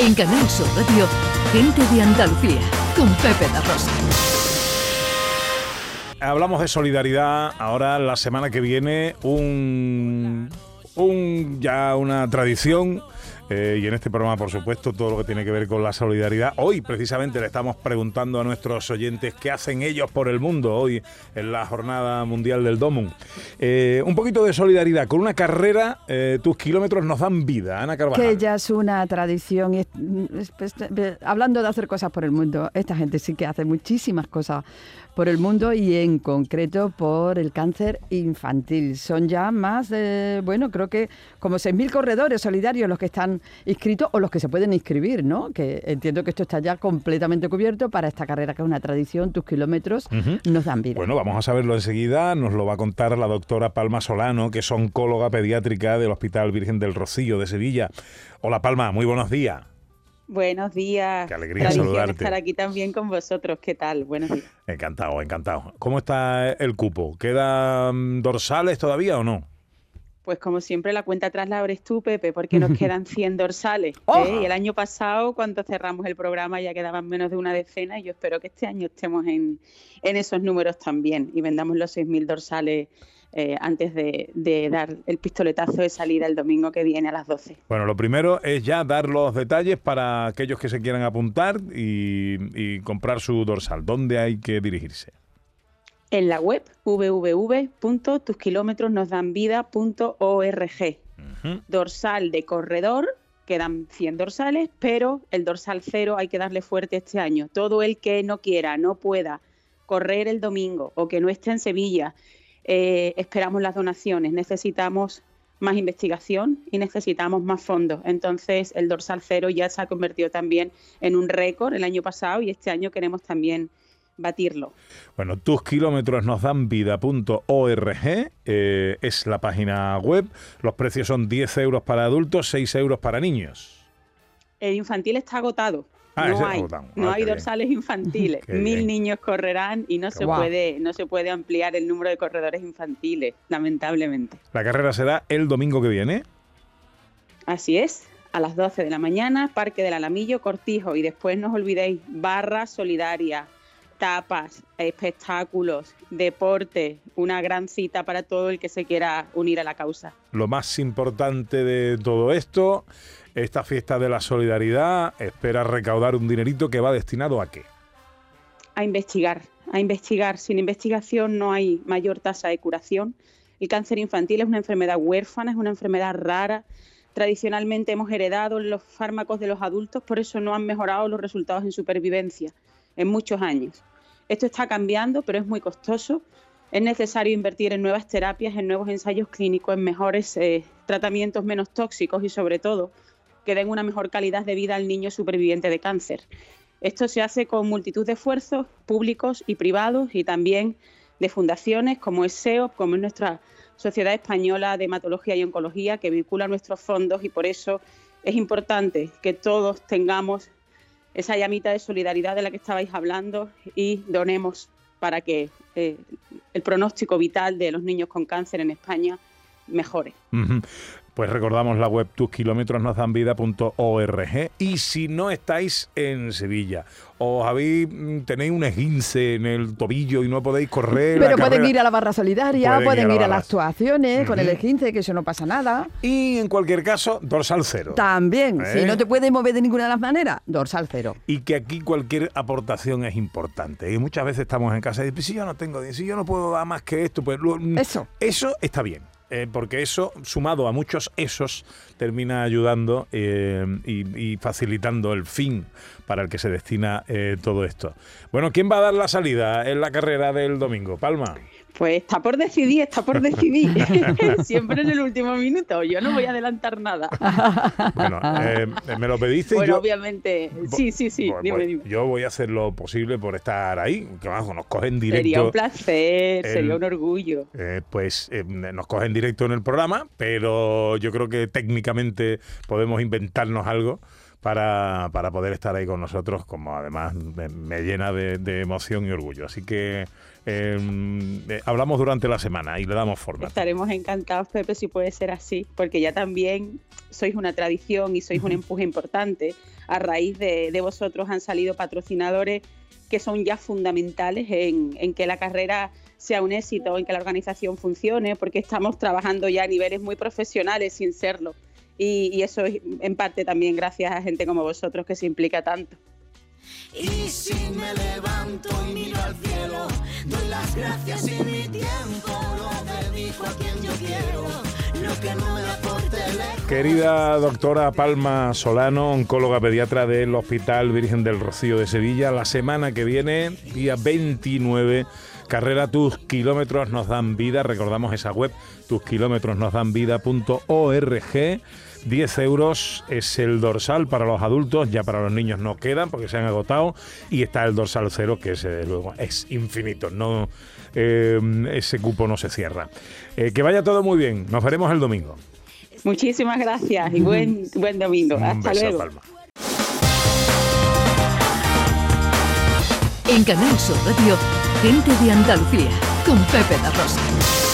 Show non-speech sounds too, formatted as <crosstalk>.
En Canal Sur Radio, Gente de Andalucía, con Pepe La Rosa. Hablamos de solidaridad. Ahora, la semana que viene, un, un ya una tradición eh, y en este programa, por supuesto, todo lo que tiene que ver con la solidaridad. Hoy, precisamente, le estamos preguntando a nuestros oyentes qué hacen ellos por el mundo hoy en la Jornada Mundial del Domum. Eh, un poquito de solidaridad. Con una carrera, eh, tus kilómetros nos dan vida, Ana Carvajal. Que ya es una tradición. Pues, hablando de hacer cosas por el mundo, esta gente sí que hace muchísimas cosas por el mundo y en concreto por el cáncer infantil. Son ya más de, bueno, creo que como 6.000 corredores solidarios los que están inscritos o los que se pueden inscribir, ¿no? Que entiendo que esto está ya completamente cubierto para esta carrera que es una tradición, tus kilómetros nos dan vida. Bueno, vamos a saberlo enseguida, nos lo va a contar la doctora Palma Solano, que es oncóloga pediátrica del Hospital Virgen del Rocío de Sevilla. Hola Palma, muy buenos días. Buenos días. Qué alegría saludarte. estar aquí también con vosotros. ¿Qué tal? Buenos días. Encantado, encantado. ¿Cómo está el cupo? ¿Quedan dorsales todavía o no? Pues como siempre la cuenta atrás la abres tú, Pepe, porque nos <laughs> quedan 100 dorsales. ¡Oh! ¿eh? Y el año pasado, cuando cerramos el programa, ya quedaban menos de una decena y yo espero que este año estemos en, en esos números también y vendamos los 6.000 dorsales eh, antes de, dar el pistoletazo de salida el domingo que viene a las 12. Bueno, lo primero es ya dar los detalles para aquellos que se quieran apuntar y, comprar su dorsal. ¿Dónde hay que dirigirse? En la web www.tuskilómetrosnosdanvida.org. Dorsal de corredor quedan 100 dorsales, pero el dorsal cero hay que darle fuerte este año. Todo el que no quiera, no pueda correr el domingo o que no esté en Sevilla eh, esperamos las donaciones. Necesitamos más investigación y necesitamos más fondos. Entonces, el dorsal cero ya se ha convertido también en un récord el año pasado y este año queremos también batirlo. Bueno, tus kilómetros nos dan vida.org eh, es la página web. Los precios son 10 euros para adultos, 6 euros para niños. El infantil está agotado. Ah, no hay, no ah, hay dorsales infantiles. <laughs> Mil niños correrán y no se puede no se puede ampliar el número de corredores infantiles, lamentablemente. La carrera será el domingo que viene. Así es, a las 12 de la mañana, Parque del Alamillo, Cortijo y después no os olvidéis barra solidaria, tapas, espectáculos, deporte, una gran cita para todo el que se quiera unir a la causa. Lo más importante de todo esto esta fiesta de la solidaridad espera recaudar un dinerito que va destinado a qué? A investigar, a investigar. Sin investigación no hay mayor tasa de curación. El cáncer infantil es una enfermedad huérfana, es una enfermedad rara. Tradicionalmente hemos heredado los fármacos de los adultos, por eso no han mejorado los resultados en supervivencia en muchos años. Esto está cambiando, pero es muy costoso. Es necesario invertir en nuevas terapias, en nuevos ensayos clínicos, en mejores eh, tratamientos menos tóxicos y sobre todo que den una mejor calidad de vida al niño superviviente de cáncer. Esto se hace con multitud de esfuerzos públicos y privados y también de fundaciones como es como es nuestra Sociedad Española de Hematología y Oncología, que vincula nuestros fondos y por eso es importante que todos tengamos esa llamita de solidaridad de la que estabais hablando y donemos para que eh, el pronóstico vital de los niños con cáncer en España mejore. Pues recordamos la web tuskilómetrosnozdanvida.org y si no estáis en Sevilla o habéis, mm, tenéis un esguince en el tobillo y no podéis correr. Pero pueden ir a la barra solidaria, pueden, ir a, las actuaciones con el esguince, que eso no pasa nada. Y en cualquier caso, dorsal cero. También, si ¿Eh? no te puedes mover de ninguna de las maneras, dorsal cero. Y que aquí cualquier aportación es importante. Y muchas veces estamos en casa y decimos, si yo no tengo, si yo no puedo dar más que esto, pues eso. Eso está bien. Eh, porque eso, sumado a muchos esos, termina ayudando eh, y, facilitando el fin para el que se destina eh, todo esto. Bueno, ¿quién va a dar la salida en la carrera del domingo? Palma. Pues está por decidir, está por decidir. <laughs> Siempre en el último minuto. Yo no voy a adelantar nada. Bueno, eh, me lo pediste. Bueno, yo, obviamente. Sí, sí, sí. Pues, pues, yo voy a hacer lo posible por estar ahí. Que vamos, nos cogen directo. Sería un placer, sería un orgullo. Eh, pues eh, nos cogen directo en el programa, pero yo creo que técnicamente podemos inventarnos algo para, para poder estar ahí con nosotros, como además me, llena de, emoción y orgullo. Así que em, eh, hablamos durante la semana y le damos forma. Estaremos encantados, Pepe, si puede ser así, porque ya también sois una tradición y sois un empuje importante. A raíz de, de vosotros han salido patrocinadores que son ya fundamentales en, en, que la carrera sea un éxito, en que la organización funcione, porque estamos trabajando ya a niveles muy profesionales sin serlo. Y, eso es en parte también gracias a gente como vosotros que se implica tanto. Y si me levanto y miro al cielo, doy las gracias y mi tiempo lo dedico a quien yo quiero. Lo que no me aporte Querida doctora Palma Solano, oncóloga pediatra del Hospital Virgen del Rocío de Sevilla, la semana que viene, día 29, carrera Tus Kilómetros Nos Dan Vida, recordamos esa web, tuskilómetrosnosdanvida.org 10 euros es el dorsal para los adultos, ya para los niños no quedan porque se han agotado. Y está el dorsal cero, que es, luego es infinito, no, eh, ese cupo no se cierra. Eh, que vaya todo muy bien, nos veremos el domingo. Muchísimas gracias y buen, <laughs> buen domingo. Hasta luego. Palma. En Canal Sur Radio, gente de Andalucía, con Pepe La Rosa.